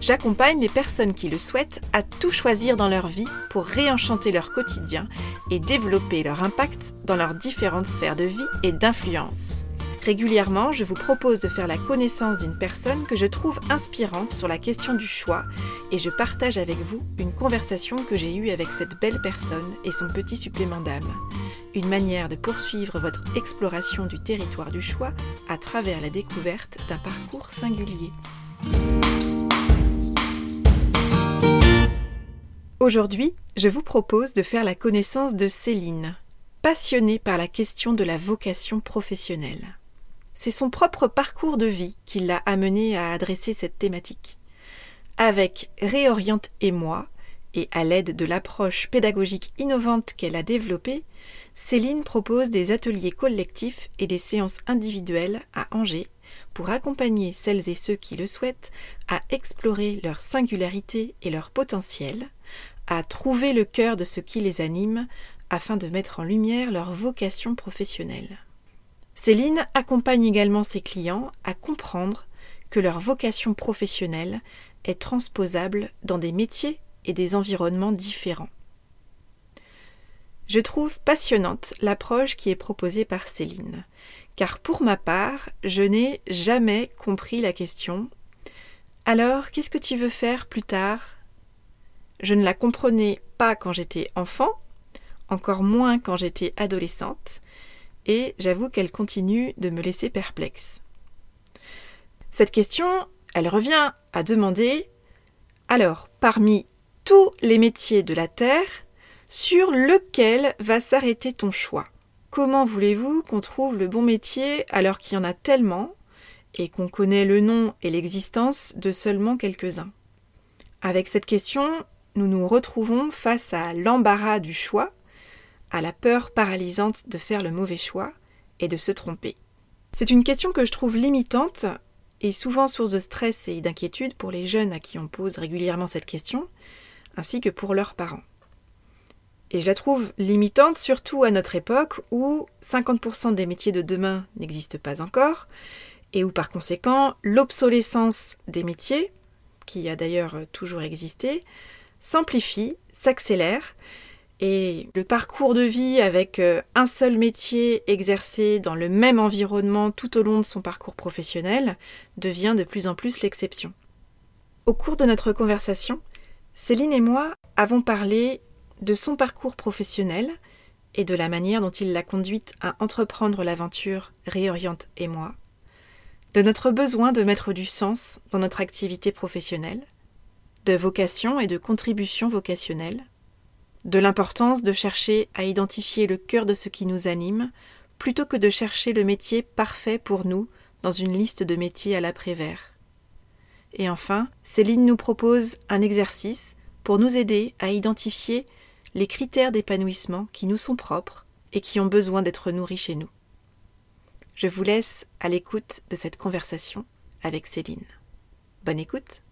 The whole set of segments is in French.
J'accompagne les personnes qui le souhaitent à tout choisir dans leur vie pour réenchanter leur quotidien et développer leur impact dans leurs différentes sphères de vie et d'influence. Régulièrement, je vous propose de faire la connaissance d'une personne que je trouve inspirante sur la question du choix et je partage avec vous une conversation que j'ai eue avec cette belle personne et son petit supplément d'âme. Une manière de poursuivre votre exploration du territoire du choix à travers la découverte d'un parcours singulier. Aujourd'hui, je vous propose de faire la connaissance de Céline, passionnée par la question de la vocation professionnelle. C'est son propre parcours de vie qui l'a amenée à adresser cette thématique. Avec Réoriente et moi, et à l'aide de l'approche pédagogique innovante qu'elle a développée, Céline propose des ateliers collectifs et des séances individuelles à Angers pour accompagner celles et ceux qui le souhaitent à explorer leur singularité et leur potentiel, à trouver le cœur de ce qui les anime afin de mettre en lumière leur vocation professionnelle. Céline accompagne également ses clients à comprendre que leur vocation professionnelle est transposable dans des métiers et des environnements différents. Je trouve passionnante l'approche qui est proposée par Céline, car pour ma part, je n'ai jamais compris la question Alors, qu'est-ce que tu veux faire plus tard? Je ne la comprenais pas quand j'étais enfant, encore moins quand j'étais adolescente, et j'avoue qu'elle continue de me laisser perplexe. Cette question, elle revient à demander alors, parmi tous les métiers de la Terre, sur lequel va s'arrêter ton choix? Comment voulez-vous qu'on trouve le bon métier alors qu'il y en a tellement et qu'on connaît le nom et l'existence de seulement quelques-uns? Avec cette question, nous nous retrouvons face à l'embarras du choix, à la peur paralysante de faire le mauvais choix et de se tromper. C'est une question que je trouve limitante et souvent source de stress et d'inquiétude pour les jeunes à qui on pose régulièrement cette question, ainsi que pour leurs parents. Et je la trouve limitante surtout à notre époque où 50% des métiers de demain n'existent pas encore, et où par conséquent l'obsolescence des métiers, qui a d'ailleurs toujours existé, s'amplifie, s'accélère, et le parcours de vie avec euh, un seul métier exercé dans le même environnement tout au long de son parcours professionnel devient de plus en plus l'exception. Au cours de notre conversation, Céline et moi avons parlé de son parcours professionnel et de la manière dont il l'a conduite à entreprendre l'aventure Réoriente et moi, de notre besoin de mettre du sens dans notre activité professionnelle, de vocation et de contribution vocationnelle, de l'importance de chercher à identifier le cœur de ce qui nous anime, plutôt que de chercher le métier parfait pour nous dans une liste de métiers à l'après-vert. Et enfin, Céline nous propose un exercice pour nous aider à identifier les critères d'épanouissement qui nous sont propres et qui ont besoin d'être nourris chez nous. Je vous laisse à l'écoute de cette conversation avec Céline. Bonne écoute.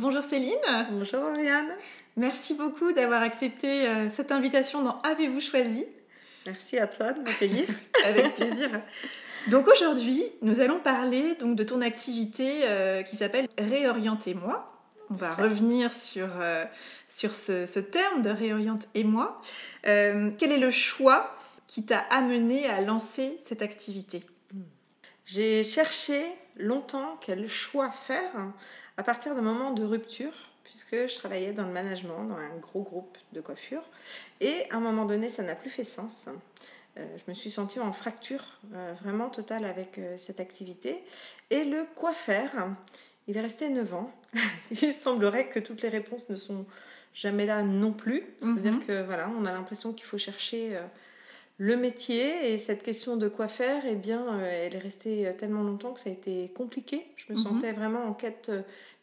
Bonjour Céline. Bonjour Oriane. Merci beaucoup d'avoir accepté euh, cette invitation dans Avez-vous choisi? Merci à toi de m'accueillir. Avec plaisir. Donc aujourd'hui, nous allons parler donc de ton activité euh, qui s'appelle Réorientez-moi. On va revenir sur, euh, sur ce, terme de Réoriente et moi. quel est le choix qui t'a amené à lancer cette activité? J'ai cherché longtemps quel choix faire à partir d'un moment de rupture, puisque je travaillais dans le management, dans un gros groupe de coiffure, et à un moment donné, ça n'a plus fait sens. Euh, je me suis sentie en fracture euh, vraiment totale avec euh, cette activité. Et le quoi faire, il est resté 9 ans. il semblerait que toutes les réponses ne sont jamais là non plus. C'est-à-dire mhm. que voilà, on a l'impression qu'il faut chercher le métier et cette question de quoi faire, eh bien, elle est restée tellement longtemps que ça a été compliqué. Je me mhm. sentais vraiment en quête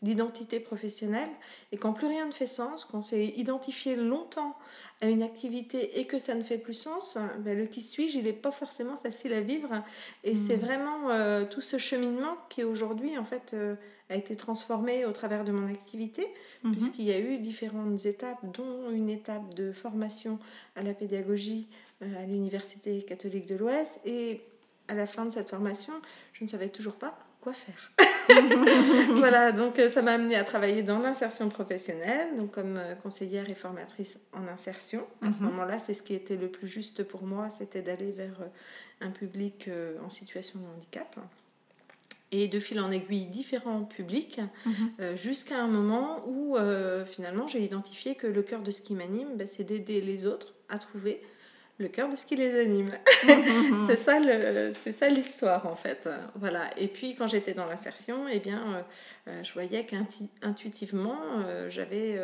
d'identité professionnelle et quand plus rien ne fait sens, quand c'est identifié longtemps à une activité et que ça ne fait plus sens, ben, le qui suis-je, il n'est pas forcément facile à vivre et hmm. c'est vraiment euh, tout ce cheminement qui aujourd'hui en fait euh, a été transformé au travers de mon activité hmm. puisqu'il y a eu différentes étapes dont une étape de formation à la pédagogie euh, à l'Université catholique de l'Ouest et à la fin de cette formation, je ne savais toujours pas quoi faire. voilà, donc euh, ça m'a amené à travailler dans l'insertion professionnelle, donc comme euh, conseillère et formatrice en insertion. À ce mhm. moment-là, c'est ce qui était le plus juste pour moi, c'était d'aller vers un public en situation de handicap. Et de fil en aiguille, différents publics, mhm. jusqu'à un moment où finalement j'ai identifié que le cœur de ce qui m'anime, bah, c'est d'aider les autres à trouver le cœur de ce qui les anime. c'est ça le, c'est ça l'histoire en fait. Voilà. Et puis quand j'étais dans l'insertion, eh bien, euh, euh, je voyais qu'intuitivement, euh, j'avais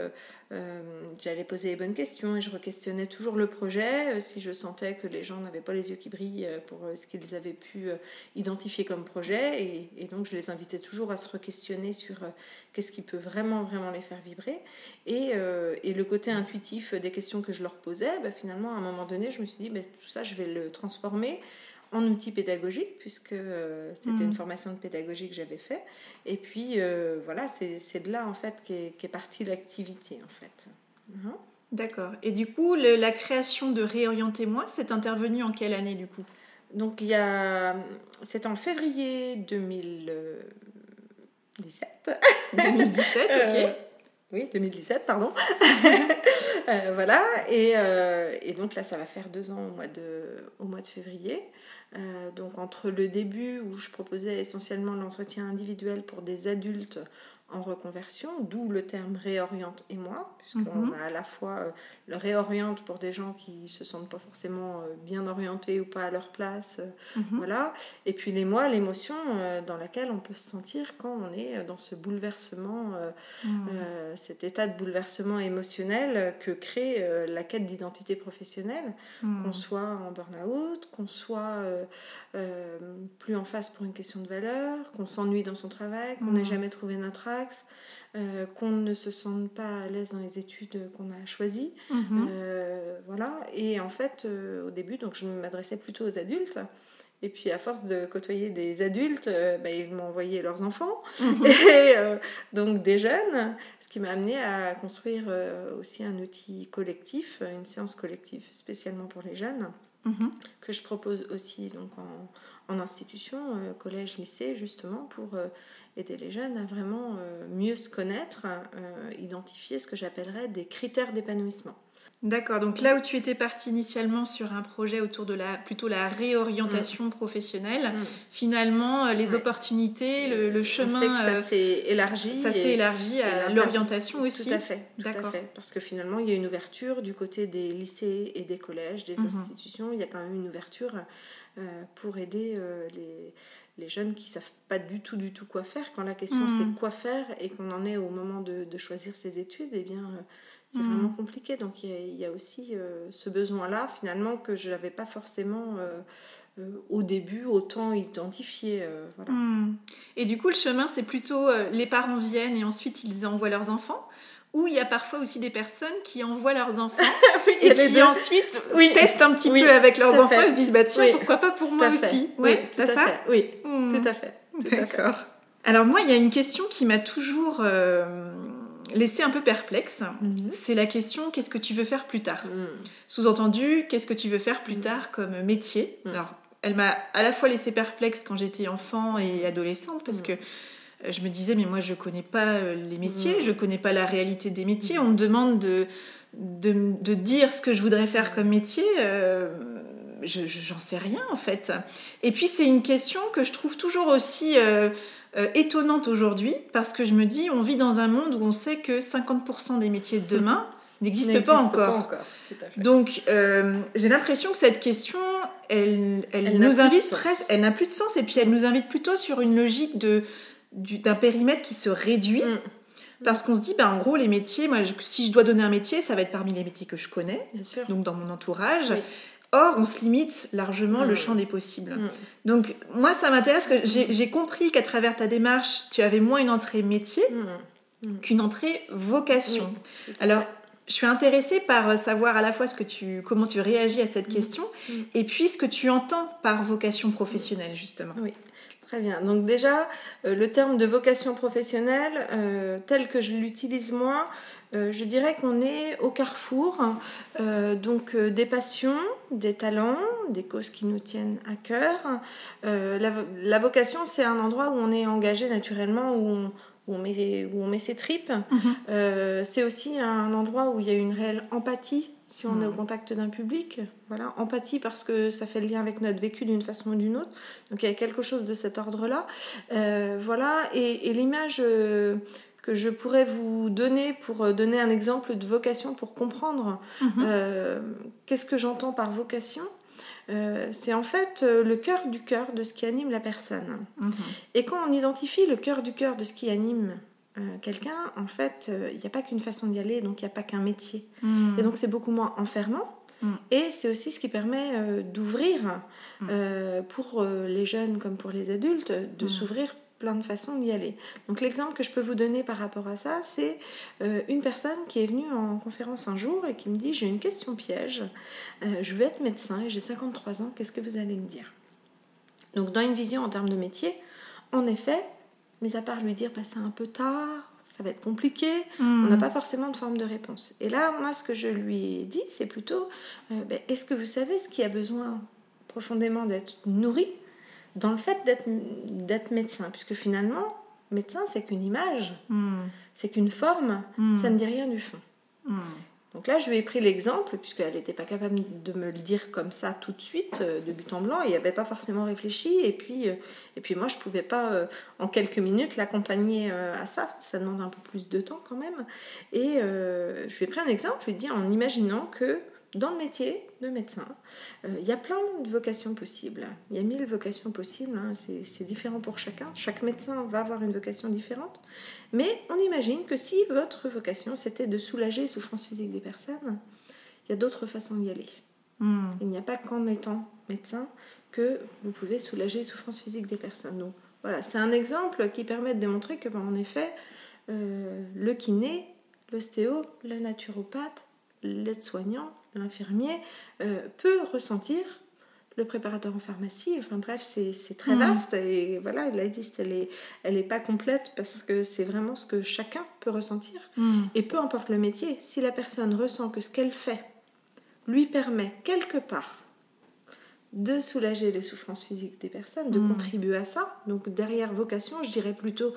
euh, j'allais poser les bonnes questions et je re-questionnais toujours le projet. Euh, si je sentais que les gens n'avaient pas les yeux qui brillent euh, pour ce qu'ils avaient pu identifier comme projet, et, donc je les invitais toujours à se re-questionner sur qu'est-ce qui peut vraiment, vraiment les faire vibrer. Et, et, le côté intuitif des questions que je leur posais, bah, finalement, à un moment donné, je me suis dit, bah, tout ça, je vais le transformer en outil pédagogique, puisque euh, c'était une mm. formation de pédagogie que j'avais fait. Et puis, euh, voilà, c'est de là, en fait, qu'est est partie l'activité, en fait. Hein? D'accord. Et du coup, la création de Réorientez-moi, c'est intervenu en quelle année, du coup? Donc, il y a... C'est en février 2017. 2017, ok. oui, 2017, pardon. voilà, et, et, donc là, ça va faire deux ans au mois de, au mois de février. Euh, donc entre le début où je proposais essentiellement l'entretien individuel pour des adultes en reconversion, d'où le terme réoriente et moi, puisqu'on mhm. a à la fois euh, le réoriente pour des gens qui se sentent pas forcément euh, bien orientés ou pas à leur place, euh, mhm. voilà, et puis les moi, l'émotion dans laquelle on peut se sentir quand on est dans ce bouleversement, mhm. cet état de bouleversement émotionnel que crée la quête d'identité professionnelle, qu'on soit en burn-out, qu'on soit plus en face pour une question de valeur, qu'on s'ennuie dans son travail, qu'on n'ait jamais trouvé notre âge, euh, qu'on ne se sente pas à l'aise dans les études qu'on a choisies. Mhm. Euh, voilà. Et en fait, euh, au début, donc, je m'adressais plutôt aux adultes. Et puis, à force de côtoyer des adultes, bah, ils m'ont envoyé leurs enfants. Mhm. Et donc, des jeunes. Ce qui m'a amené à construire aussi un outil collectif, une séance collective spécialement pour les jeunes, mhm. que je propose aussi donc, en, en institution, collège, lycée, justement, pour aider les jeunes à vraiment euh, mieux se connaître, euh, identifier ce que j'appellerais des critères d'épanouissement. D'accord, donc là où tu étais partie initialement sur un projet autour de la plutôt la réorientation mm. professionnelle, mm. finalement euh, les opportunités, le, chemin, ça s'est élargi. Ça s'est élargi à l'orientation aussi. Tout à fait, D'accord. Parce que finalement il y a une ouverture du côté des lycées et des collèges, des mm-hmm. institutions. Il y a quand même une ouverture pour aider les les jeunes qui savent pas du tout du tout quoi faire. Quand la question c'est mm. quoi faire et qu'on en est au moment de, choisir ses études, eh bien euh, c'est mm. vraiment compliqué. Donc il y, a aussi euh, ce besoin-là finalement que je n'avais pas forcément euh, au début autant identifié. voilà. Mm. Et du coup le chemin c'est plutôt les parents viennent et ensuite ils envoient leurs enfants ou il y a parfois aussi des personnes qui envoient leurs enfants et qui ensuite testent un petit peu avec leurs enfants et se disent bah tiens pourquoi pas pour moi aussi oui, c'est ça oui hmm. tout à fait d'accord. Alors moi il y a une question qui m'a toujours euh, laissé un peu perplexe. Mhm. c'est la question qu'est-ce que tu veux faire plus tard? Hmm. sous-entendu qu'est-ce que tu veux faire plus hmm. tard comme métier? Alors elle m'a à la fois laissé perplexe quand j'étais enfant et adolescente parce que je me disais, mais moi, je connais pas euh, les métiers, je connais pas la réalité des métiers. On me demande de, de, dire ce que je voudrais faire comme métier. Euh, je j'en sais rien, en fait. Et puis, c'est une question que je trouve toujours aussi euh, étonnante aujourd'hui, parce que je me dis, on vit dans un monde où on sait que 50% des métiers de demain n'existent pas encore. Donc, j'ai l'impression que cette question, elle, elle nous invite presque, elle n'a plus de sens, et puis elle nous invite plutôt sur une logique de d'un périmètre qui se réduit. Mm. Parce qu'on se dit, ben, en gros, les métiers, moi, si je dois donner un métier, ça va être parmi les métiers que je connais, donc dans mon entourage. Or, on se limite largement le Mm. champ des possibles. Mm. Donc, moi, ça m'intéresse que j'ai compris qu'à travers ta démarche, tu avais moins une entrée métier qu'une entrée vocation. Oui, Alors, je suis intéressée par euh, savoir à la fois ce que tu, comment tu réagis à cette question et puis ce que tu entends par vocation professionnelle, justement. Très bien. Donc déjà, euh, le terme de vocation professionnelle, euh, tel que je l'utilise moi, euh, je dirais qu'on est au carrefour euh, donc des passions, des talents, des causes qui nous tiennent à cœur. La, la vocation, c'est un endroit où on est engagé naturellement, où on, où on met, où on met ses tripes. Mhm. C'est aussi un endroit où il y a une réelle empathie si on est au contact d'un public. Voilà, empathie parce que ça fait le lien avec notre vécu d'une façon ou d'une autre. Donc il y a quelque chose de cet ordre-là. Euh, voilà, et, et l'image euh, que je pourrais vous donner pour euh, donner un exemple de vocation pour comprendre Mhm. euh, qu'est-ce que j'entends par vocation. c'est en fait le cœur du cœur de ce qui anime la personne. Mhm. Et quand on identifie le cœur du cœur de ce qui anime euh, quelqu'un, en fait, euh, il n'y a pas qu'une façon d'y aller, donc il n'y a pas qu'un métier. Mhm. Et donc c'est beaucoup moins enfermant. Mm. Et c'est aussi ce qui permet euh, d'ouvrir, Mm. euh, pour les jeunes comme pour les adultes, de s'ouvrir plein de façons d'y aller. Donc l'exemple que je peux vous donner par rapport à ça, c'est une personne qui est venue en conférence un jour et qui me dit j'ai une question piège, je veux être médecin et j'ai 53 ans, qu'est-ce que vous allez me dire? Donc dans une vision en termes de métier, en effet, mais à part lui dire bah, c'est un peu tard, ça va être compliqué, on n'a pas forcément de forme de réponse. Et là, moi, ce que je lui ai dit, c'est plutôt, euh, ben, est-ce que vous savez ce qui a besoin profondément d'être nourri dans le fait d'être, médecin? Puisque finalement, médecin, c'est qu'une image, Mhm. c'est qu'une forme, Mhm. ça ne dit rien du fond. Donc là, je lui ai pris l'exemple, puisqu'elle n'était pas capable de me le dire comme ça tout de suite, euh, de but en blanc, et elle n'avait pas forcément réfléchi. Et puis, euh, et puis moi, je ne pouvais pas, euh, en quelques minutes, l'accompagner à ça. Ça demande un peu plus de temps quand même. Et je lui ai pris un exemple, je lui ai dit en imaginant que dans le métier de médecin, euh, il y a plein de vocations possibles. Il y a mille vocations possibles, hein, c'est différent pour chacun. Chaque médecin va avoir une vocation différente. Mais on imagine que si votre vocation c'était de soulager les souffrances physiques des personnes, il y a d'autres façons d'y aller. Mhm. Il n'y a pas qu'en étant médecin que vous pouvez soulager les souffrances physiques des personnes. Donc voilà, c'est un exemple qui permet de démontrer que, ben, en effet, euh, le kiné, l'ostéo, le naturopathe, l'aide-soignant, l'infirmier euh, peut ressentir le préparateur en pharmacie. Enfin bref, c'est très Mhm. vaste et voilà, la liste elle est, elle est pas complète parce que c'est vraiment ce que chacun peut ressentir. Mhm. Et peu importe le métier, si la personne ressent que ce qu'elle fait lui permet quelque part de soulager les souffrances physiques des personnes, de Mm. contribuer à ça, donc derrière vocation, je dirais plutôt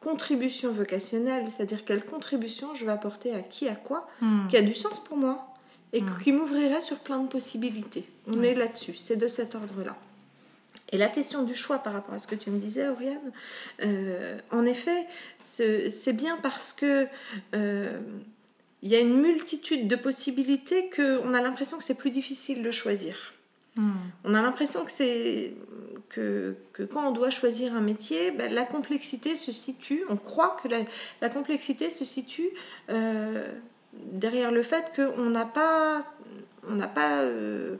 contribution vocationnelle, c'est-à-dire quelle contribution je vais apporter à qui, à quoi, qui a du sens pour moi et Mm. qui m'ouvrirait sur plein de possibilités. On Ouais. est là-dessus, c'est de cet ordre-là. Et la question du choix par rapport à ce que tu me disais, Oriane, euh, en effet, ce- c'est bien parce que euh, il y a une multitude de possibilités qu'on a l'impression que c'est plus difficile de choisir. Mhm. On a l'impression que c'est que, que quand on doit choisir un métier, ben, la complexité se situe, on croit que la, la complexité se situe euh, derrière le fait qu'on n'a pas, on n'a pas euh,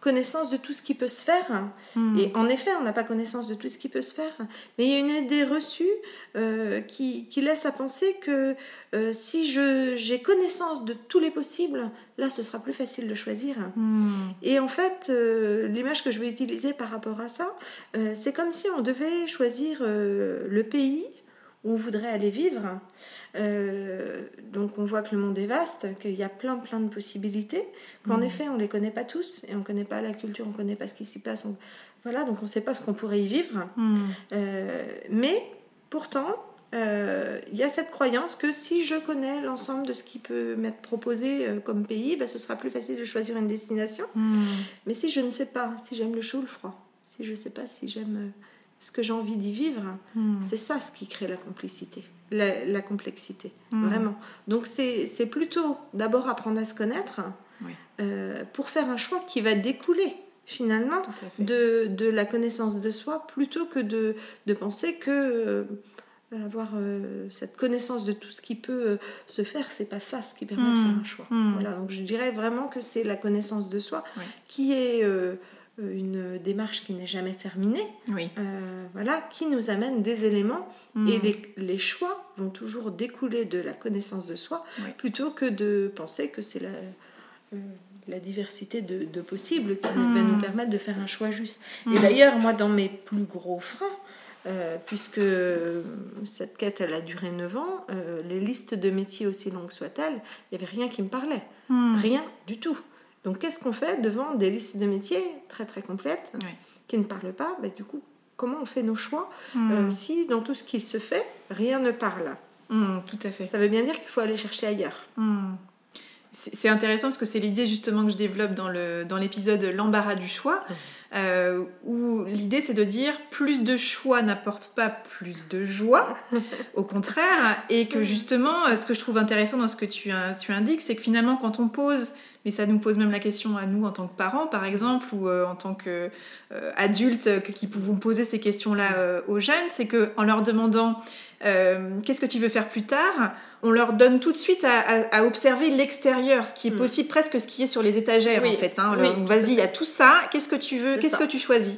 connaissance de tout ce qui peut se faire. Mhm. Et en effet, on n'a pas connaissance de tout ce qui peut se faire. Mais il y a une idée reçue euh, qui, qui laisse à penser que euh, si je- j'ai connaissance de tous les possibles, là, ce sera plus facile de choisir. Mhm. Et en fait, euh, l'image que je vais utiliser par rapport à ça, c'est comme si on devait choisir le pays où on voudrait aller vivre. Euh, donc on voit que le monde est vaste, qu'il y a plein plein de possibilités, qu'en Mhm. effet on les connaît pas tous et on connaît pas la culture, on connaît pas ce qui s'y passe. on- Voilà, donc on sait pas ce qu'on pourrait y vivre. Mhm. Euh, mais pourtant, euh, il y a cette croyance que si je connais l'ensemble de ce qui peut m'être proposé euh, comme pays, bah, ce sera plus facile de choisir une destination. Mhm. Mais si je ne sais pas si j'aime le chaud ou le froid, si je ne sais pas si j'aime euh, ce que j'ai envie d'y vivre, Mhm. c'est ça ce qui crée la complicité, la, la complexité, Mhm. vraiment. Donc c'est plutôt d'abord apprendre à se connaître Oui. euh, pour faire un choix qui va découler finalement de, de la connaissance de soi plutôt que de, de penser que euh, avoir euh, cette connaissance de tout ce qui peut euh, se faire, c'est pas ça ce qui permet de Mm. faire un choix. Voilà, donc je dirais vraiment que c'est la connaissance de soi qui est euh, une démarche qui n'est jamais terminée, Oui. euh, voilà, qui nous amène des éléments Mm. et les, les choix vont toujours découler de la connaissance de soi Oui. plutôt que de penser que c'est la, euh, la diversité de, de possibles qui Mm. va nous permettre de faire un choix juste. Et Mm. d'ailleurs, moi, dans mes plus gros freins, euh, puisque cette quête, elle a duré 9 ans, euh, les listes de métiers aussi longues soient-elles, il n'y avait rien qui me parlait. Rien du tout. Donc, qu'est-ce qu'on fait devant des listes de métiers très très complètes qui ne parlent pas? Ben, Du coup, comment on fait nos choix Mm. euh, si dans tout ce qui se fait, rien ne parle? Mm, tout à fait. Ça veut bien dire qu'il faut aller chercher ailleurs. Hmm. C'est intéressant parce que c'est l'idée justement que je développe dans le dans l'épisode l'embarras du choix, euh, où l'idée c'est de dire plus de choix n'apporte pas plus de joie, au contraire, et que justement euh, ce que je trouve intéressant dans ce que tu, tu indiques, c'est que finalement quand on pose mais ça nous pose même la question à nous en tant que parents, par exemple, ou euh, en tant qu'adultes qui pouvons poser ces questions-là euh, aux jeunes, c'est que en leur demandant euh, qu'est-ce que tu veux faire plus tard, on leur donne tout de suite à, à- à observer l'extérieur, ce qui est Mm. possible presque ce qui est sur les étagères Oui. en fait. hein. Oui, Vas-y, il y a tout ça. Qu'est-ce que tu veux Qu'est-ce que tu choisis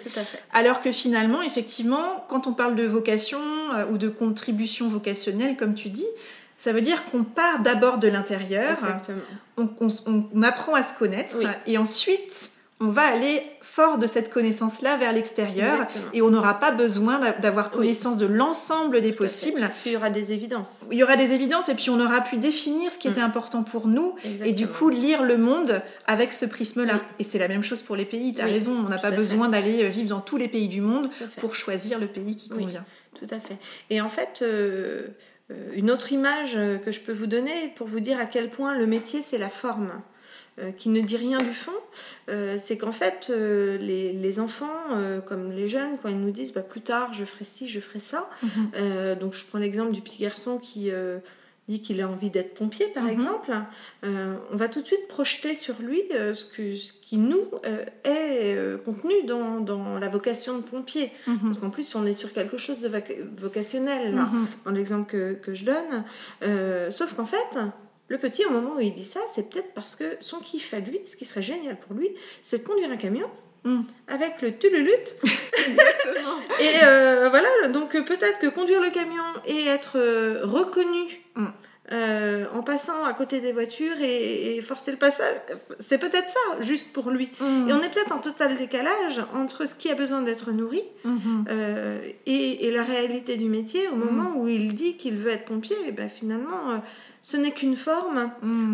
alors que finalement, effectivement, quand on parle de vocation euh, ou de contribution vocationnelle, comme tu dis, ça veut dire qu'on part d'abord de l'intérieur, on, on- on apprend à se connaître, Oui. et ensuite, on va aller fort de cette connaissance-là vers l'extérieur, et on n'aura pas besoin d'a- d'avoir Oui. connaissance de l'ensemble des Tout possibles. Parce qu'il y aura des évidences. Il y aura des évidences, et puis on aura pu définir ce qui Mm. était important pour nous, et du coup lire le monde avec ce prisme-là. Oui. Et c'est la même chose pour les pays, tu as raison, on n'a pas besoin d'aller euh, vivre dans tous les pays du monde pour choisir le pays qui Oui. convient. Tout à fait. Et en fait, euh, une autre image euh, que je peux vous donner pour vous dire à quel point le métier, c'est la forme. euh, qui ne dit rien du fond, euh, c'est qu'en fait, euh, les, les enfants, euh, comme les jeunes, quand ils nous disent bah, plus tard, je ferai ci, je ferai ça, Mhm. euh, donc je prends l'exemple du petit garçon qui euh, dit qu'il a envie d'être pompier, par Mhm. exemple, euh, on va tout de suite projeter sur lui euh, ce, que, ce qui nous euh, est contenu dans, dans la vocation de pompier. Mhm. Parce qu'en plus, on est sur quelque chose de vocationnel, là, Mhm. dans l'exemple que, que je donne. Sauf qu'en fait, le petit, au moment où il dit ça, c'est peut-être parce que son kiff à lui, ce qui serait génial pour lui, c'est de conduire un camion avec le tululute. et euh, voilà, donc peut-être que conduire le camion et être reconnu Mm. euh, en passant à côté des voitures et, et forcer le passage, c'est peut-être ça, juste pour lui. Mhm. Et on est peut-être en total décalage entre ce qui a besoin d'être nourri Mhm. euh, et, et la réalité du métier au moment où il dit qu'il veut être pompier, et ben finalement, euh, ce n'est qu'une forme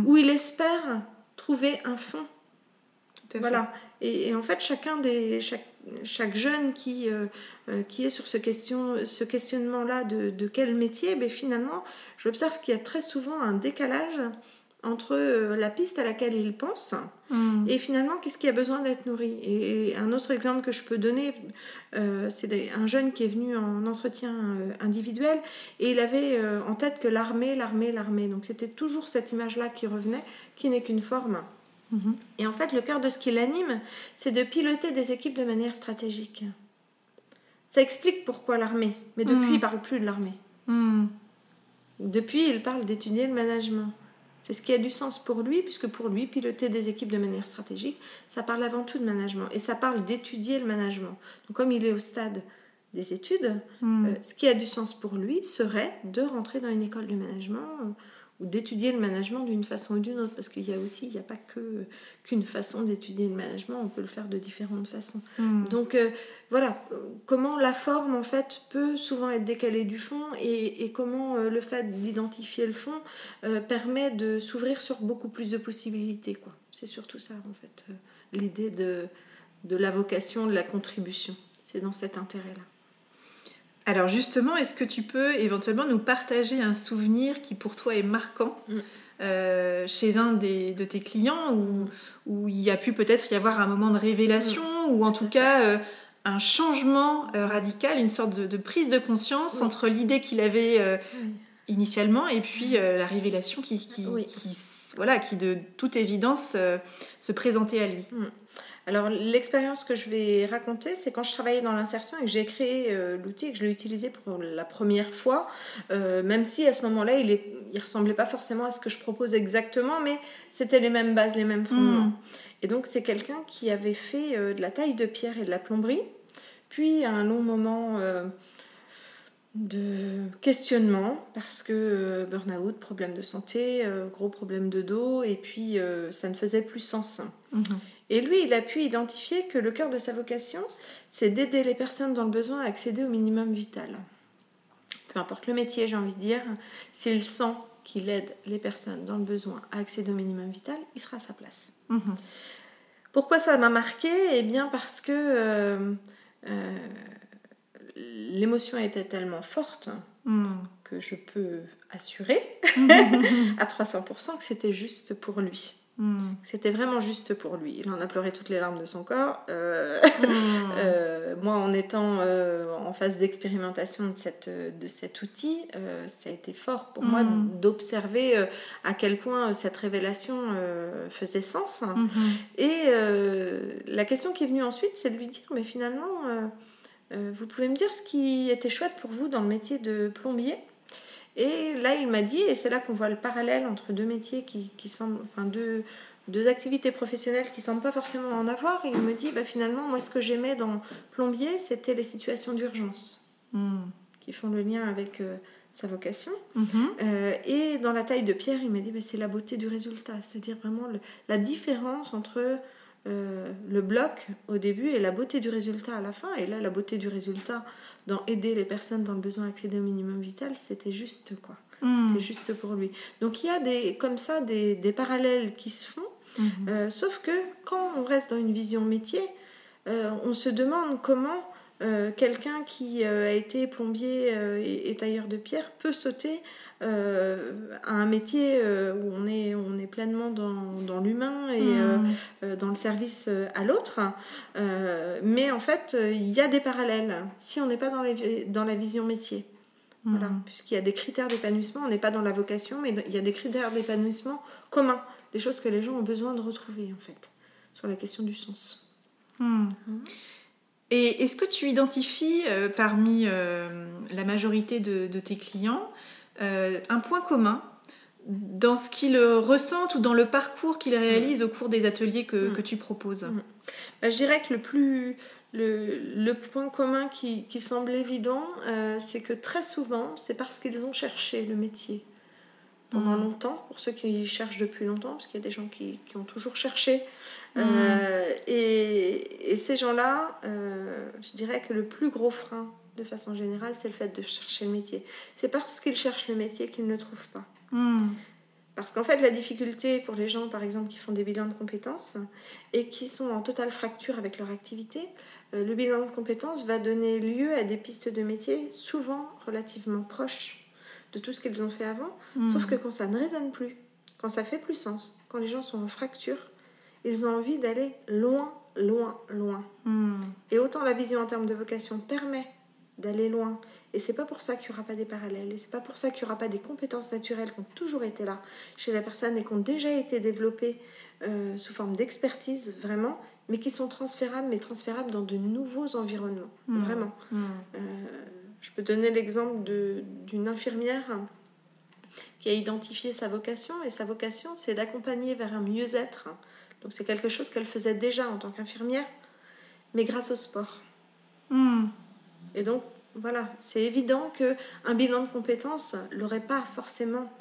où il espère trouver un fond. Voilà. Et, et en fait, chacun des, chaque, chaque jeune qui, euh, euh, qui est sur ce, question, ce questionnement-là de, de quel métier, ben finalement, j'observe qu'il y a très souvent un décalage entre euh, la piste à laquelle il pense Mhm. et finalement, qu'est-ce qui a besoin d'être nourri et, un autre exemple que je peux donner, euh, c'est un jeune qui est venu en entretien individuel et il avait en tête que l'armée, l'armée, l'armée. Donc c'était toujours cette image-là qui revenait, qui n'est qu'une forme. Et en fait, le cœur de ce qui l'anime, c'est de piloter des équipes de manière stratégique. Ça explique pourquoi l'armée, mais depuis, Mm. il parle plus de l'armée. Mhm. Depuis, il parle d'étudier le management. C'est ce qui a du sens pour lui, puisque pour lui, piloter des équipes de manière stratégique, ça parle avant tout de management. Et ça parle d'étudier le management. Donc comme il est au stade des études, Mhm. euh, ce qui a du sens pour lui serait de rentrer dans une école de management euh, ou d'étudier le management d'une façon ou d'une autre. Parce qu'il y a aussi, il n'y a pas que qu'une façon d'étudier le management, on peut le faire de différentes façons. Mhm. Donc euh, voilà, euh, comment la forme en fait peut souvent être décalée du fond et, et comment euh, le fait d'identifier le fond euh, permet de s'ouvrir sur beaucoup plus de possibilités. quoi. C'est surtout ça en fait, l'idée de, de la vocation, de la contribution. C'est dans cet intérêt-là. Alors justement, est-ce que tu peux éventuellement nous partager un souvenir qui pour toi est marquant Mm. euh, chez un des, de tes clients où, où il y a pu peut-être y avoir un moment de révélation ou en Tout cas euh, un changement euh, radical, une sorte de, de prise de conscience entre l'idée qu'il avait initialement et puis la révélation qui, qui, Oui. qui s- voilà, qui de toute évidence se présentait à lui. Alors l'expérience que je vais raconter, c'est quand je travaillais dans l'insertion et que j'ai créé euh, l'outil et que je l'ai utilisé pour la première fois, euh, même si à ce moment-là, il, ne ressemblait pas forcément à ce que je propose exactement, mais c'était les mêmes bases, les mêmes fondements. Mm. Et donc c'est quelqu'un qui avait fait euh, de la taille de pierre et de la plomberie, puis un long moment de questionnement parce que burn-out, problème de santé, gros problème de dos, et puis ça ne faisait plus sens. Mm-hmm. Et lui, il a pu identifier que le cœur de sa vocation, c'est d'aider les personnes dans le besoin à accéder au minimum vital. Peu importe le métier, j'ai envie de dire, s'il sent qu'il aide les personnes dans le besoin à accéder au minimum vital, il sera à sa place. Mhm. Pourquoi ça m'a marqué? Eh bien parce que euh, euh, l'émotion était tellement forte mhm. que je peux assurer à 300% que c'était juste pour lui. Hmm. C'était vraiment juste pour lui. Il en a pleuré toutes les larmes de son corps. Euh, hmm. euh, moi, en étant euh, en phase d'expérimentation de, cette, de cet outil, ça a été fort pour moi hmm. d'observer à quel point cette révélation faisait sens. Et la question qui est venue ensuite, c'est de lui dire, mais finalement, vous pouvez me dire ce qui était chouette pour vous dans le métier de plombier? Et là, il m'a dit, et c'est là qu'on voit le parallèle entre deux métiers qui, qui semblent, enfin deux, deux activités professionnelles qui semblent pas forcément en avoir. il me dit, bah, finalement, moi, ce que j'aimais dans plombier, c'était les situations d'urgence hmm. qui font le lien avec euh, sa vocation. Mhm. Euh, et dans la taille de pierre, il m'a dit, bah, c'est la beauté du résultat, c'est-à-dire vraiment la différence entre euh, le bloc au début et la beauté du résultat à la fin. Et là, la beauté du résultat dans aider les personnes dans le besoin d'accéder au minimum vital, c'était juste quoi. Hmm. C'était juste pour lui. Donc il y a des, comme ça des, des parallèles qui se font. Hmm. Euh, sauf que quand on reste dans une vision métier, euh, on se demande comment quelqu'un qui a été plombier et, et, tailleur de pierre peut sauter euh, à un métier euh, où on est, on est pleinement dans, dans l'humain et hmm. euh, dans le service à l'autre. mais en fait, il y a des parallèles si on n'est pas dans, les, dans la vision métier. Voilà, hmm. puisqu'il y a des critères d'épanouissement, on n'est pas dans la vocation, mais il y a des critères d'épanouissement communs, des choses que les gens ont besoin de retrouver en fait, sur la question du sens. Hmm. Hein et est-ce que tu identifies parmi la majorité de, de, tes clients euh, un point commun dans ce qu'ils ressentent ou dans le parcours qu'ils réalisent au cours des ateliers que, mm. tu proposes mm. bah, Je dirais que le plus... Le, point commun qui, semble évident, euh, c'est que très souvent, c'est parce qu'ils ont cherché le métier pendant mm. longtemps, pour ceux qui cherchent depuis longtemps, parce qu'il y a des gens qui, ont toujours cherché. Euh, et, et, ces gens-là, je dirais que le plus gros frein de façon générale, c'est le fait de chercher le métier. C'est parce qu'ils cherchent le métier qu'ils ne le trouvent pas. Hmm. Parce qu'en fait, la difficulté pour les gens, par exemple, qui font des bilans de compétences et qui sont en totale fracture avec leur activité, euh, le bilan de compétences va donner lieu à des pistes de métier souvent relativement proches de tout ce qu'ils ont fait avant, hmm. sauf que quand ça ne résonne plus, quand ça fait plus sens, quand les gens sont en fracture, ils ont envie d'aller loin, loin, loin. Hmm. Et autant la vision en termes de vocation permet d'aller loin. Et c'est pas pour ça qu'il n'y aura pas des parallèles, et c'est pas pour ça qu'il n'y aura pas des compétences naturelles qui ont toujours été là chez la personne et qui ont déjà été développées euh, sous forme d'expertise, vraiment, mais qui sont transférables, mais transférables dans de nouveaux environnements, mmh. vraiment. Mmh. Euh, je peux donner l'exemple d'une infirmière qui a identifié sa vocation, et sa vocation, c'est d'accompagner vers un mieux-être. Donc c'est quelque chose qu'elle faisait déjà en tant qu'infirmière, mais grâce au sport. Mmh. Et donc, voilà, c'est évident qu'un bilan de compétences l'aurait pas forcément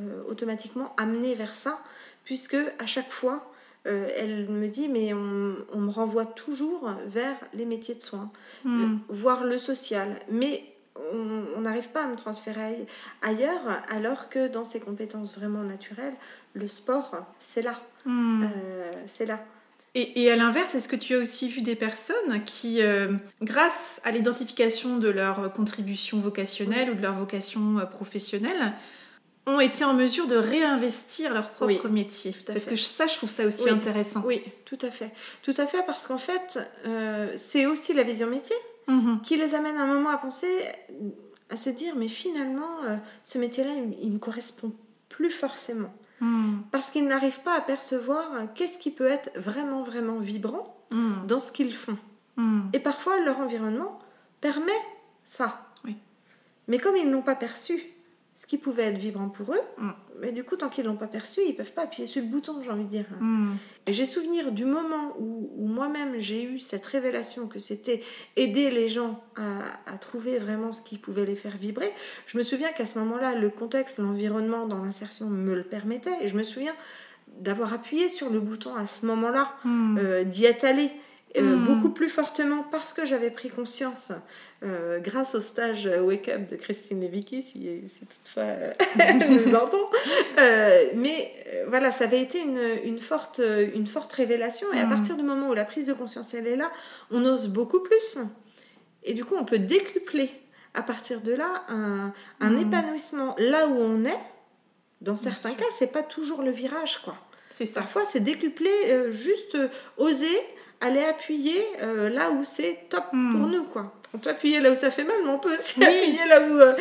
euh, automatiquement amené vers ça, puisque à chaque fois, euh, elle me dit, mais on, me renvoie toujours vers les métiers de soins, hmm. euh, voire le social. Mais on n'arrive pas à me transférer ailleurs, alors que dans ses compétences vraiment naturelles, le sport, c'est là. Hmm. c'est là. Et, à l'inverse, est-ce que tu as aussi vu des personnes qui, euh, grâce à l'identification de leur contribution vocationnelle ou de leur vocation euh, professionnelle, ont été en mesure de réinvestir leur propre métier? Parce que ça, je trouve ça aussi intéressant. Oui, tout à fait. Tout à fait, parce qu'en fait, euh, c'est aussi la vision métier mm-hmm. qui les amène à un moment à penser, à se dire, mais finalement, ce métier-là, il, il me correspond plus forcément. Hmm. Parce qu'ils n'arrivent pas à percevoir qu'est-ce qui peut être vraiment, vraiment vibrant Hmm. dans ce qu'ils font. Hmm. Et parfois, leur environnement permet ça. Oui. Mais comme ils n'ont pas perçu ce qui pouvait être vibrant pour eux, Mm. mais du coup, tant qu'ils l'ont pas perçu, ils peuvent pas appuyer sur le bouton, j'ai envie de dire. Et J'ai souvenir du moment où, où moi-même j'ai eu cette révélation que c'était aider les gens à, à trouver vraiment ce qui pouvait les faire vibrer. Je me souviens qu'à ce moment-là, le contexte, l'environnement dans l'insertion me le permettait. Et je me souviens d'avoir appuyé sur le bouton à ce moment-là, Hmm. euh, d'y être allée. Euh, Mm. beaucoup plus fortement parce que j'avais pris conscience euh, grâce au stage euh, Wake Up de Christine Levicki si, si toutefois elle nous entend Euh, mais voilà ça avait été une, une forte, une forte révélation et à Mm. partir du moment où la prise de conscience elle est là on ose beaucoup plus et du coup on peut décupler à partir de là un, un Mm. épanouissement là où on est dans certains sûr. cas c'est pas toujours le virage quoi C'est ça. Parfois, c'est décuplé, euh, juste oser aller appuyer euh, là où c'est top Hmm. pour nous, quoi. On peut appuyer là où ça fait mal, mais on peut aussi Oui. appuyer là où, euh,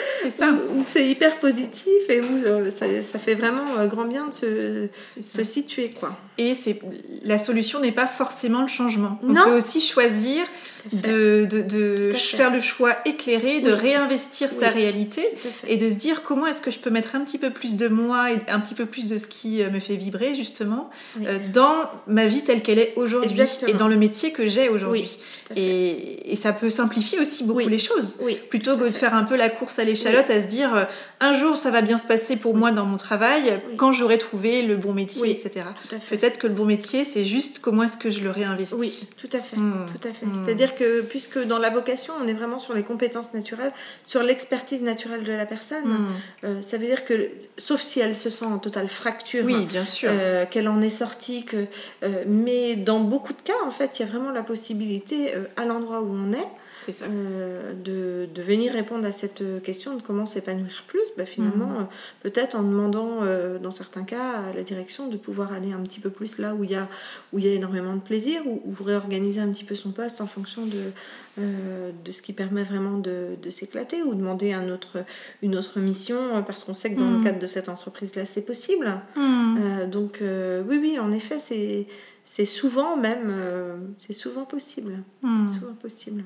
C'est hyper positif et où euh, ça, ça fait vraiment euh, grand bien de se, se situer, quoi. Et la solution n'est pas forcément le changement. On Non. peut aussi choisir de, de, faire le choix éclairé, de Oui. réinvestir sa réalité et de se dire comment est-ce que je peux mettre un petit peu plus de moi et un petit peu plus de ce qui euh, me fait vibrer justement dans ma vie telle qu'elle est aujourd'hui et dans le métier que j'ai aujourd'hui. Et, et ça peut simplifier aussi beaucoup Oui. les choses. Oui, Plutôt que de faire un peu la course à l'échalote, à se dire euh, un jour ça va bien se passer pour moi dans mon travail, quand j'aurai trouvé le bon métier, etc. Peut-être que le bon métier, c'est juste comment est-ce que je le réinvestis. Oui, tout à fait. Hmm. Tout à fait. Hmm. C'est-à-dire que puisque dans la vocation, on est vraiment sur les compétences naturelles, sur l'expertise naturelle de la personne, Hmm. euh, ça veut dire que, sauf si elle se sent en totale fracture, Oui, bien sûr. euh, qu'elle en est sortie, que, euh, mais dans beaucoup de cas, en fait, il y a vraiment la possibilité, à l'endroit où on est, c'est ça. Euh, de, de venir répondre à cette question de comment s'épanouir plus, bah, finalement, Mhm. euh, peut-être en demandant, euh, dans certains cas, à la direction de pouvoir aller un petit peu plus là où il y a, où il y a énormément de plaisir, ou, ou réorganiser un petit peu son poste en fonction de, de ce qui permet vraiment de, de s'éclater, ou demander un autre, une autre mission, parce qu'on sait que dans le Mhm. cadre de cette entreprise-là, c'est possible. Euh, donc oui, oui, en effet, c'est c'est souvent même, euh, c'est souvent possible. C'est souvent possible.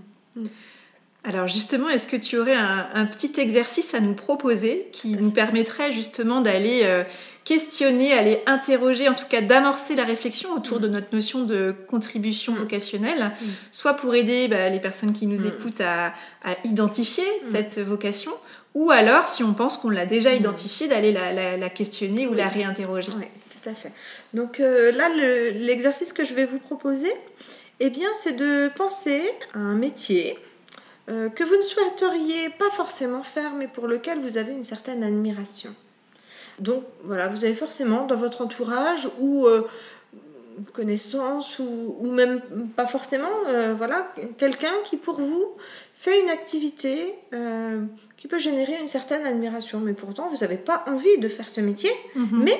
Alors justement, est-ce que tu aurais un, un petit exercice à nous proposer qui nous permettrait justement d'aller euh, questionner, aller interroger, en tout cas d'amorcer la réflexion autour de notre notion de contribution Mm. vocationnelle, Mm. soit pour aider bah, les personnes qui nous Mm. écoutent à, à identifier Mm. cette vocation, ou alors, si on pense qu'on l'a déjà Mm. identifiée, d'aller la, la- la questionner ou Oui. la réinterroger. Oui, tout à fait. Donc euh, là, le- l'exercice que je vais vous proposer, eh bien, c'est de penser à un métier euh, que vous ne souhaiteriez pas forcément faire, mais pour lequel vous avez une certaine admiration. Donc voilà, vous avez forcément dans votre entourage ou euh, connaissance ou, ou même pas forcément, euh, voilà, quelqu'un qui pour vous fait une activité qui peut générer une certaine admiration, mais pourtant vous n'avez pas envie de faire ce métier, Mhm. mais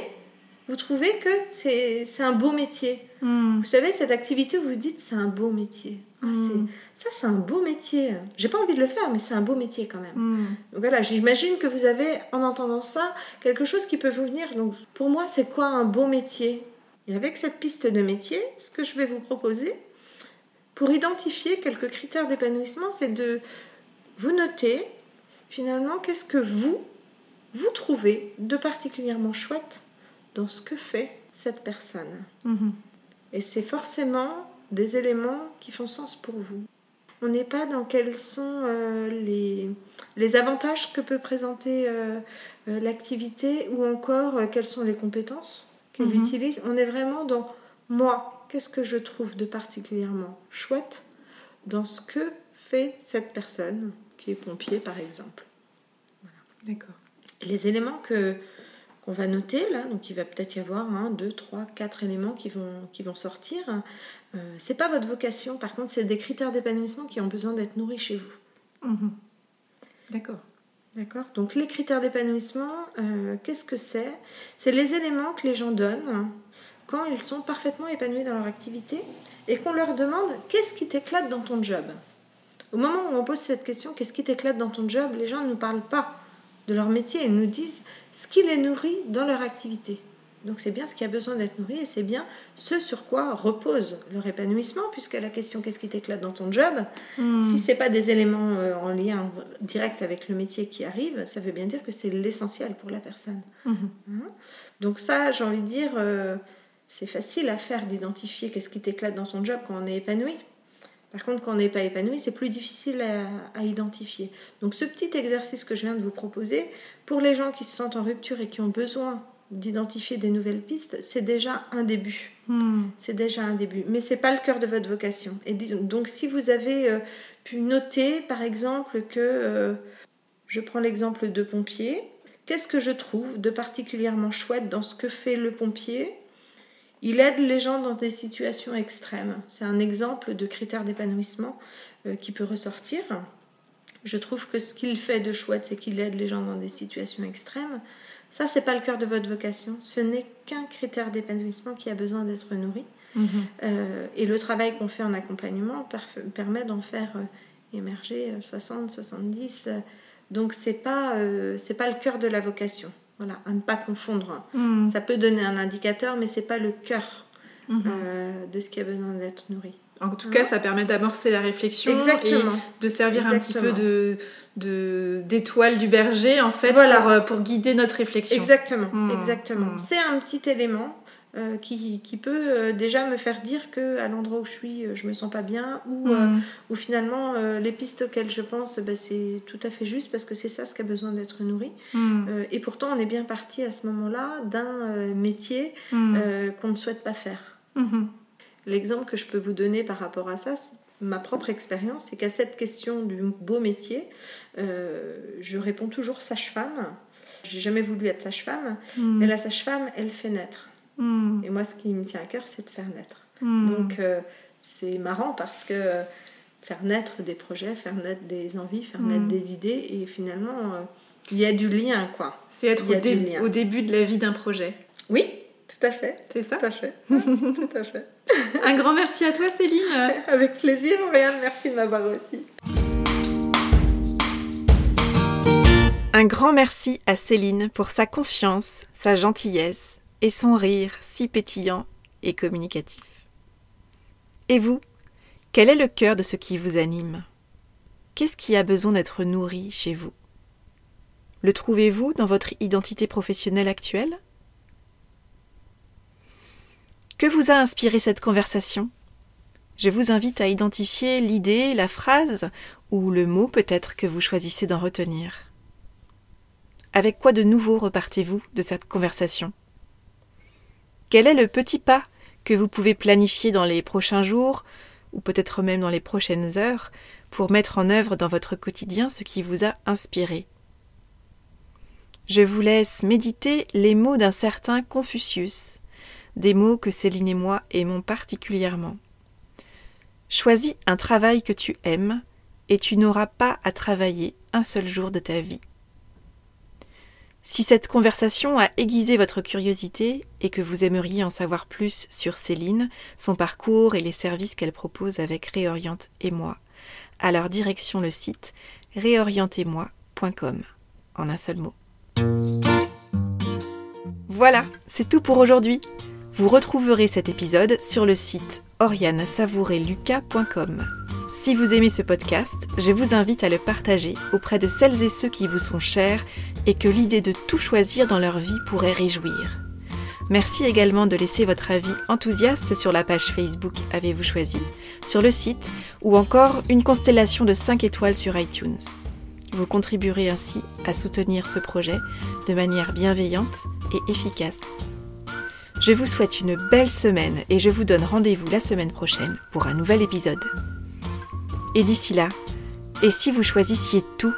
vous trouvez que c'est c'est un beau métier. Hmm. Vous savez, cette activité, vous vous dites, c'est un beau métier. Ah, Mm. c'est- Ça, c'est un beau métier. J'ai pas envie de le faire, mais c'est un beau métier quand même. Hmm. Donc voilà, j'imagine que vous avez, en entendant ça, quelque chose qui peut vous venir. Donc pour moi, c'est quoi un beau métier? Et avec cette piste de métier, ce que je vais vous proposer, pour identifier quelques critères d'épanouissement, c'est de vous noter finalement qu'est-ce que vous, vous trouvez de particulièrement chouette dans ce que fait cette personne. Mhm. Et c'est forcément des éléments qui font sens pour vous. On n'est pas dans quels sont euh, les, les avantages que peut présenter euh, euh, l'activité ou encore euh, quelles sont les compétences qu'elle Mhm. utilise. On est vraiment dans moi, qu'est-ce que je trouve de particulièrement chouette dans ce que fait cette personne qui est pompier par exemple. D'accord. Les éléments que qu'on va noter là, donc il va peut-être y avoir un, deux, trois, quatre éléments qui vont, qui vont sortir. Euh, c'est pas votre vocation, par contre, c'est des critères d'épanouissement qui ont besoin d'être nourris chez vous. Mhm. D'accord. D'accord Donc les critères d'épanouissement, euh, qu'est-ce que c'est? C'est les éléments que les gens donnent quand ils sont parfaitement épanouis dans leur activité et qu'on leur demande qu'est-ce qui t'éclate dans ton job? Au moment où on pose cette question, qu'est-ce qui t'éclate dans ton job, les gens ne nous parlent pas de leur métier, ils nous disent ce qui les nourrit dans leur activité. Donc c'est bien ce qui a besoin d'être nourri et c'est bien ce sur quoi repose leur épanouissement, puisque la question qu'est-ce qui t'éclate dans ton job, Hmm. si c'est pas des éléments euh, en lien direct avec le métier qui arrive, ça veut bien dire que c'est l'essentiel pour la personne. Mhm. Hein? Donc ça, j'ai envie de dire, euh, c'est facile à faire d'identifier qu'est-ce qui t'éclate dans ton job quand on est épanoui. Par contre, quand on n'est pas épanoui, c'est plus difficile à, à identifier. Donc ce petit exercice que je viens de vous proposer, pour les gens qui se sentent en rupture et qui ont besoin d'identifier des nouvelles pistes, c'est déjà un début. Hmm. C'est déjà un début, mais c'est pas le cœur de votre vocation. Et disons- donc, si vous avez euh, pu noter, par exemple, que euh, je prends l'exemple de pompier, qu'est-ce que je trouve de particulièrement chouette dans ce que fait le pompier Il aide les gens dans des situations extrêmes. C'est un exemple de critère d'épanouissement euh, qui peut ressortir. Je trouve que ce qu'il fait de chouette, c'est qu'il aide les gens dans des situations extrêmes. Ça, c'est pas le cœur de votre vocation. Ce n'est qu'un critère d'épanouissement qui a besoin d'être nourri. Mhm. Euh, et le travail qu'on fait en accompagnement per- permet d'en faire euh, émerger euh, 60, 70. euh, donc c'est pas euh, c'est pas le cœur de la vocation. Voilà, à ne pas confondre. Hmm. Ça peut donner un indicateur, mais c'est pas le cœur Mhm. euh, de ce qui a besoin d'être nourri. En tout cas, ça permet d'amorcer la réflexion Exactement. et de servir un petit peu de d'étoile du berger en fait Voilà. pour, euh, pour guider notre réflexion. Exactement, Mm. exactement. C'est un petit élément euh, qui, qui peut euh, déjà me faire dire que à l'endroit où je suis, euh, je me sens pas bien, ou, ou finalement les pistes auxquelles je pense, bah, c'est tout à fait juste parce que c'est ça ce qui a besoin d'être nourri. Euh, et pourtant, on est bien parti à ce moment-là d'un métier euh, qu'on ne souhaite pas faire. Mhm. L'exemple que je peux vous donner par rapport à ça, c'est ma propre expérience, c'est qu'à cette question du beau métier, je réponds toujours sage-femme. J'ai jamais voulu être sage-femme, mais la sage-femme, elle fait naître. Hmm. Et moi, ce qui me tient à cœur, c'est de faire naître. Hmm. Donc, euh, c'est marrant parce que euh, faire naître des projets, faire naître des envies, faire Mm. naître des idées, et finalement, euh, il y a du lien, quoi. c'est être au, dé- du lien. au début de la vie d'un projet. Oui, tout à fait. C'est ça Tout à fait. tout à fait. Un grand merci à toi Céline. Avec plaisir, Oriane, merci de m'avoir reçu. Un grand merci à Céline pour sa confiance, sa gentillesse et son rire si pétillant et communicatif. Et vous, quel est le cœur de ce qui vous anime? Qu'est-ce qui a besoin d'être nourri chez vous? Le trouvez-vous dans votre identité professionnelle actuelle? Que vous a inspiré cette conversation? Je vous invite à identifier l'idée, la phrase ou le mot peut-être que vous choisissez d'en retenir. Avec quoi de nouveau repartez-vous de cette conversation? Quel est le petit pas que vous pouvez planifier dans les prochains jours, ou peut-être même dans les prochaines heures, pour mettre en œuvre dans votre quotidien ce qui vous a inspiré? Je vous laisse méditer les mots d'un certain Confucius, des mots que Céline et moi aimons particulièrement. Choisis un travail que tu aimes, et tu n'auras pas à travailler un seul jour de ta vie. Si cette conversation a aiguisé votre curiosité et que vous aimeriez en savoir plus sur Céline, son parcours et les services qu'elle propose avec Réoriente et moi, alors direction le site réorientez-moi.com en un seul mot. Voilà, c'est tout pour aujourd'hui. Vous retrouverez cet épisode sur le site orianesavoureluca.com. Si vous aimez ce podcast, je vous invite à le partager auprès de celles et ceux qui vous sont chers et que l'idée de tout choisir dans leur vie pourrait réjouir. Merci également de laisser votre avis enthousiaste sur la page Facebook Avez-vous choisi, sur le site ou encore une constellation de 5 étoiles sur iTunes. Vous contribuerez ainsi à soutenir ce projet de manière bienveillante et efficace. Je vous souhaite une belle semaine et je vous donne rendez-vous la semaine prochaine pour un nouvel épisode. Et d'ici là, et si vous choisissiez tout